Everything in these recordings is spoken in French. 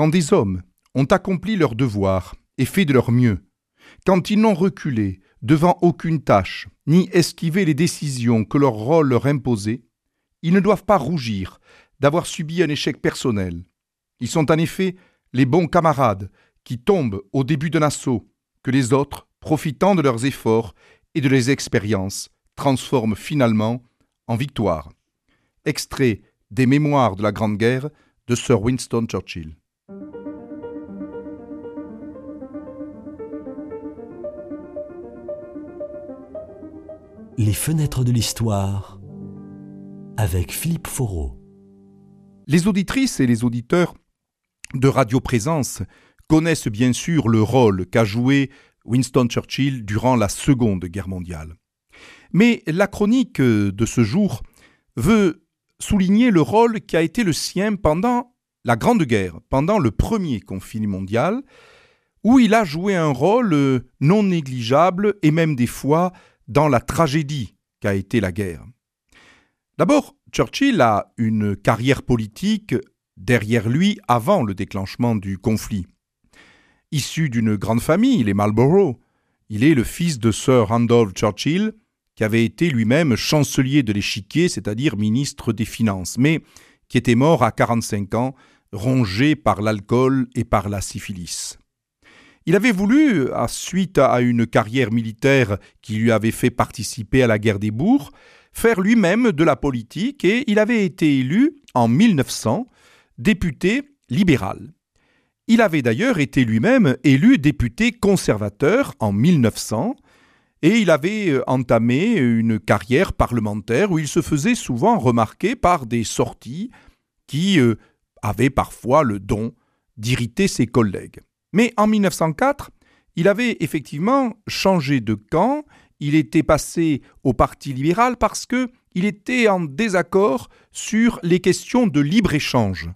quand des hommes ont accompli leur devoir et fait de leur mieux, quand ils n'ont reculé devant aucune tâche, ni esquivé les décisions que leur rôle leur imposait, ils ne doivent pas rougir d'avoir subi un échec personnel. Ils sont en effet les bons camarades qui tombent au début d'un assaut, que les autres, profitant de leurs efforts et de leurs expériences, transforment finalement en victoire. Extrait des Mémoires de la Grande Guerre de Sir Winston Churchill. Les fenêtres de l'histoire avec Philippe Foreau. Les auditrices et les auditeurs de Radio Présence connaissent bien sûr le rôle qu'a joué Winston Churchill durant la Seconde Guerre mondiale. Mais la chronique de ce jour veut souligner le rôle qui a été le sien pendant la Grande Guerre, pendant le premier conflit mondial, où il a joué un rôle non négligeable et même des fois dans la tragédie qu'a été la guerre. D'abord, Churchill a une carrière politique derrière lui avant le déclenchement du conflit. Issu d'une grande famille, les Marlborough, il est le fils de Sir Randolph Churchill, qui avait été lui-même chancelier de l'échiquier, c'est-à-dire ministre des Finances, mais qui était mort à 45 ans, rongé par l'alcool et par la syphilis. Il avait voulu, à suite à une carrière militaire qui lui avait fait participer à la guerre des bourgs, faire lui-même de la politique et il avait été élu en 1900 député libéral. Il avait d'ailleurs été lui-même élu député conservateur en 1900 et il avait euh, entamé une carrière parlementaire où il se faisait souvent remarquer par des sorties qui avaient parfois le don d'irriter ses collègues. Mais en 1904, il avait effectivement changé de camp, il était passé au Parti libéral parce que il était en désaccord sur les questions de libre-échange.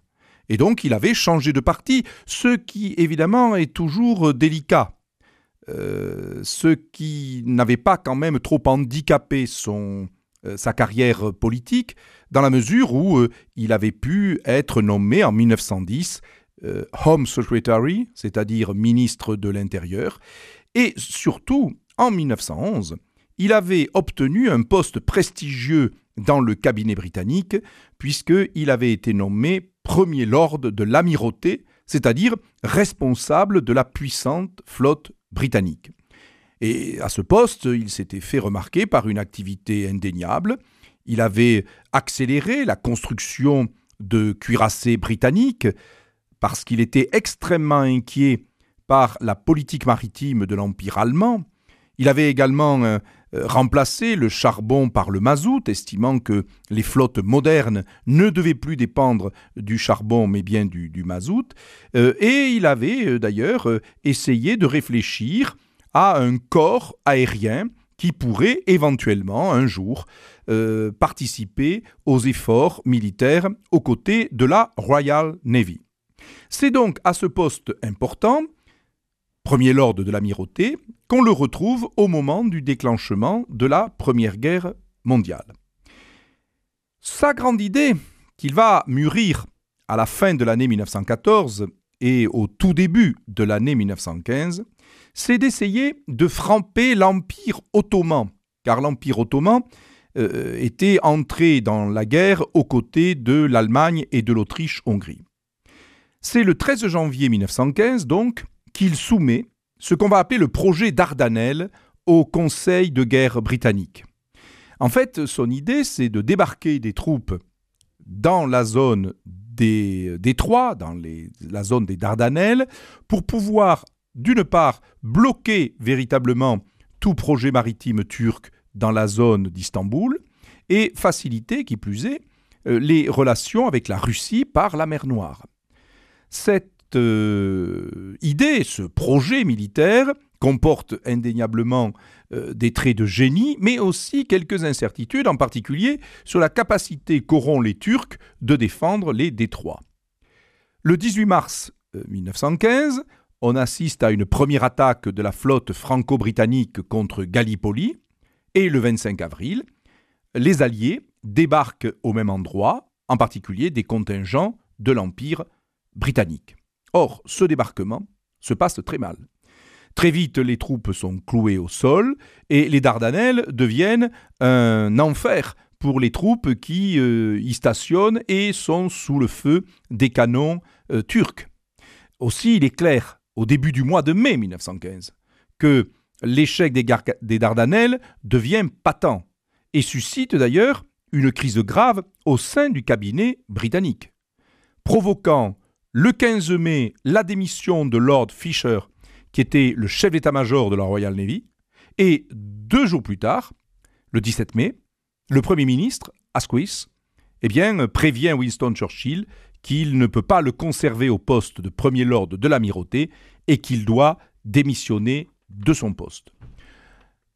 Et donc il avait changé de parti, ce qui évidemment est toujours délicat. Euh, ce qui n'avait pas quand même trop handicapé son, sa carrière politique, dans la mesure où euh, il avait pu être nommé en 1910 Home Secretary, c'est-à-dire ministre de l'Intérieur, et surtout en 1911, il avait obtenu un poste prestigieux dans le cabinet britannique, puisqu'il avait été nommé Premier Lord de l'Amirauté, c'est-à-dire responsable de la puissante flotte britannique. Et à ce poste, il s'était fait remarquer par une activité indéniable. Il avait accéléré la construction de cuirassés britanniques parce qu'il était extrêmement inquiet par la politique maritime de l'Empire allemand. Il avait également euh, euh, remplacé le charbon par le mazout, estimant que les flottes modernes ne devaient plus dépendre du charbon mais bien du, mazout. Euh, et il avait d'ailleurs essayé de réfléchir à un corps aérien qui pourrait éventuellement un jour participer aux efforts militaires aux côtés de la Royal Navy. C'est donc à ce poste important premier lord de l'amirauté, qu'on le retrouve au moment du déclenchement de la Première Guerre mondiale. Sa grande idée, qu'il va mûrir à la fin de l'année 1914 et au tout début de l'année 1915, c'est d'essayer de frapper l'Empire ottoman, car l'Empire ottoman euh, était entré dans la guerre aux côtés de l'Allemagne et de l'Autriche-Hongrie. C'est le 13 janvier 1915, donc, qu'il soumet ce qu'on va appeler le projet Dardanelles au Conseil de guerre britannique. En fait, son idée, c'est de débarquer des troupes dans la zone des détroits, dans la zone des Dardanelles, pour pouvoir, d'une part, bloquer véritablement tout projet maritime turc dans la zone d'Istanbul, et faciliter, qui plus est, euh, les relations avec la Russie par la mer Noire. Cette euh, idée, ce projet militaire, comporte indéniablement euh, des traits de génie, mais aussi quelques incertitudes, en particulier sur la capacité qu'auront les Turcs de défendre les détroits. Le 18 mars 1915, euh, on assiste à une première attaque de la flotte franco-britannique contre Gallipoli, et le 25 avril, les Alliés débarquent au même endroit, en particulier des contingents de l'Empire britannique. Or, ce débarquement se passe très mal. Très vite, les troupes sont clouées au sol et les Dardanelles deviennent un enfer pour les troupes qui euh, y stationnent et sont sous le feu des canons euh, turcs. Aussi, il est clair, au début du mois de mai 1915, que l'échec des, des Dardanelles devient patent et suscite d'ailleurs une crise grave au sein du cabinet britannique, provoquant le 15 mai la démission de Lord Fisher qui était le chef d'état-major de la Royal Navy, et deux jours plus tard, le 17 mai, le Premier ministre, Asquith, eh bien, prévient Winston Churchill qu'il ne peut pas le conserver au poste de Premier Lord de l'Amirauté et qu'il doit démissionner de son poste.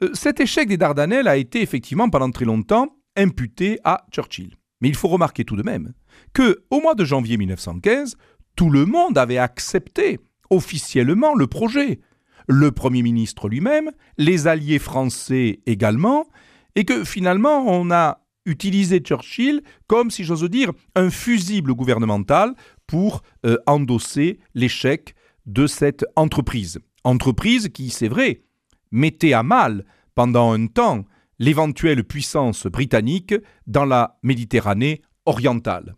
Euh, cet échec des Dardanelles a été effectivement pendant très longtemps imputé à Churchill. Mais il faut remarquer tout de même que, au mois de janvier 1915, tout le monde avait accepté officiellement le projet, le Premier ministre lui-même, les alliés français également, et que finalement on a utilisé Churchill comme, si j'ose dire, un fusible gouvernemental pour euh, endosser l'échec de cette entreprise. Entreprise qui, c'est vrai, mettait à mal pendant un temps l'éventuelle puissance britannique dans la Méditerranée orientale.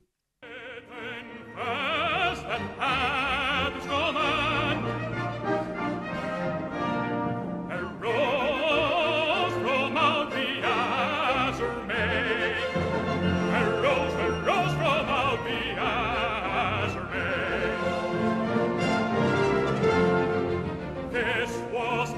es vos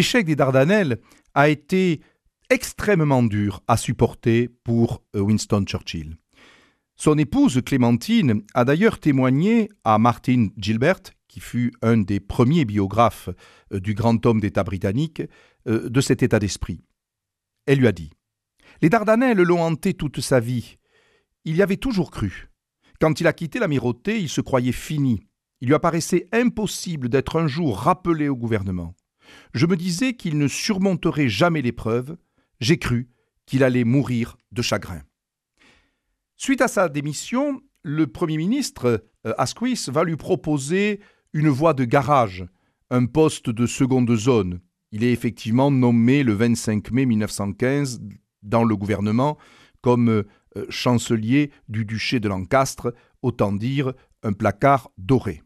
L'échec des Dardanelles a été extrêmement dur à supporter pour euh, Winston Churchill. Son épouse Clémentine a d'ailleurs témoigné à Martin Gilbert, qui fut un des premiers biographes euh, du grand homme d'État britannique, euh, de cet état d'esprit. Elle lui a dit Les Dardanelles l'ont hanté toute sa vie. Il y avait toujours cru. Quand il a quitté l'amirauté, il se croyait fini. Il lui apparaissait impossible d'être un jour rappelé au gouvernement. Je me disais qu'il ne surmonterait jamais l'épreuve, j'ai cru qu'il allait mourir de chagrin. Suite à sa démission, le Premier ministre euh, Asquith va lui proposer une voie de garage, un poste de seconde zone. Il est effectivement nommé le 25 mai 1915 dans le gouvernement comme euh, chancelier du duché de Lancastre, autant dire un placard doré.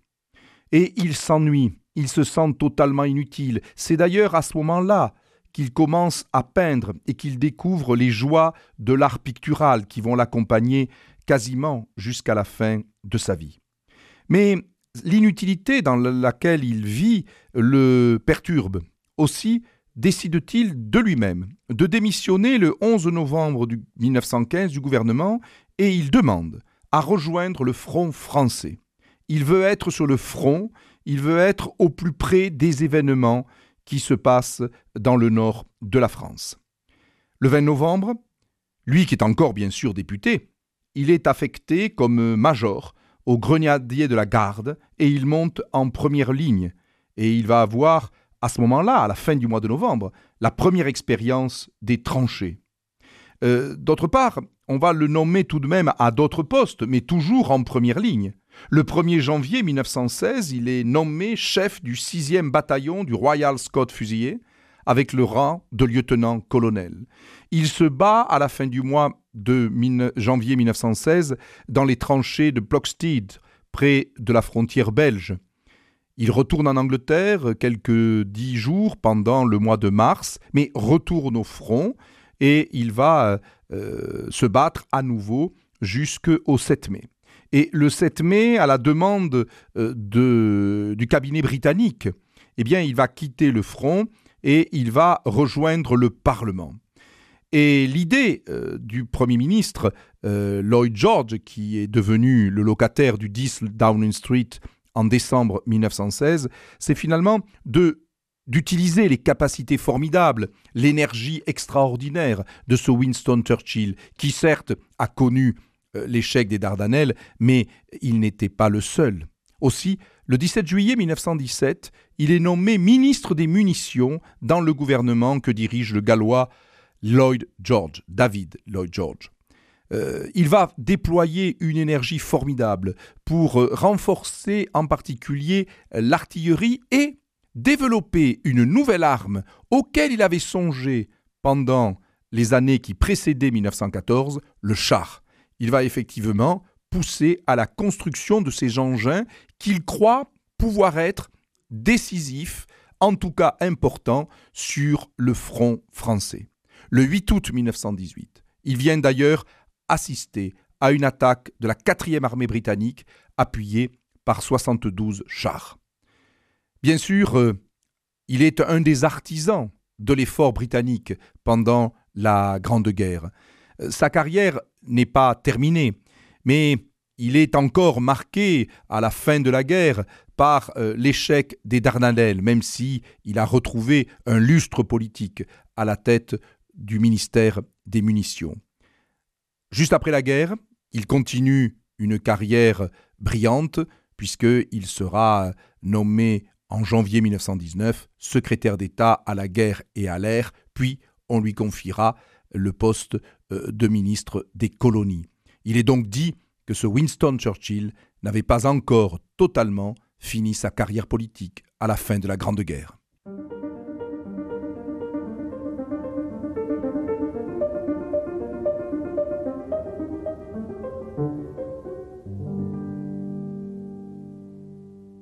Et il s'ennuie il se sent totalement inutile. C'est d'ailleurs à ce moment-là qu'il commence à peindre et qu'il découvre les joies de l'art pictural qui vont l'accompagner quasiment jusqu'à la fin de sa vie. Mais l'inutilité dans laquelle il vit le perturbe. Aussi décide-t-il de lui-même de démissionner le 11 novembre 1915 du gouvernement et il demande à rejoindre le front français. Il veut être sur le front il veut être au plus près des événements qui se passent dans le nord de la France. Le 20 novembre, lui qui est encore bien sûr député, il est affecté comme major au grenadier de la garde et il monte en première ligne. Et il va avoir, à ce moment-là, à la fin du mois de novembre, la première expérience des tranchées. Euh, d'autre part, on va le nommer tout de même à d'autres postes, mais toujours en première ligne. Le 1er janvier 1916, il est nommé chef du 6e bataillon du Royal Scott Fusilier, avec le rang de lieutenant-colonel. Il se bat à la fin du mois de janvier 1916 dans les tranchées de Plocksteed, près de la frontière belge. Il retourne en Angleterre quelques dix jours pendant le mois de mars, mais retourne au front et il va euh, se battre à nouveau jusqu'au 7 mai. Et le 7 mai, à la demande euh, du cabinet britannique, eh bien, il va quitter le front et il va rejoindre le Parlement. Et l'idée euh, du Premier ministre euh, Lloyd George, qui est devenu le locataire du 10 Downing Street en décembre 1916, c'est finalement de d'utiliser les capacités formidables, l'énergie extraordinaire de ce Winston Churchill, qui certes a connu l'échec des Dardanelles, mais il n'était pas le seul. Aussi, le 17 juillet 1917, il est nommé ministre des munitions dans le gouvernement que dirige le Gallois Lloyd George, David Lloyd George. Euh, il va déployer une énergie formidable pour euh, renforcer en particulier l'artillerie et développer une nouvelle arme auquel il avait songé pendant les années qui précédaient 1914, le char. Il va effectivement pousser à la construction de ces engins qu'il croit pouvoir être décisifs, en tout cas importants, sur le front français. Le 8 août 1918, il vient d'ailleurs assister à une attaque de la 4e armée britannique appuyée par 72 chars. Bien sûr, euh, il est un des artisans de l'effort britannique pendant la Grande Guerre. Euh, sa carrière n'est pas terminée, mais il est encore marqué à la fin de la guerre par euh, l'échec des Dardanelles, même si il a retrouvé un lustre politique à la tête du ministère des Munitions. Juste après la guerre, il continue une carrière brillante puisqu'il sera nommé en janvier 1919 secrétaire d'État à la guerre et à l'air, puis on lui confiera le poste euh, de ministre des colonies. Il est donc dit que ce Winston Churchill n'avait pas encore totalement fini sa carrière politique à la fin de la Grande Guerre.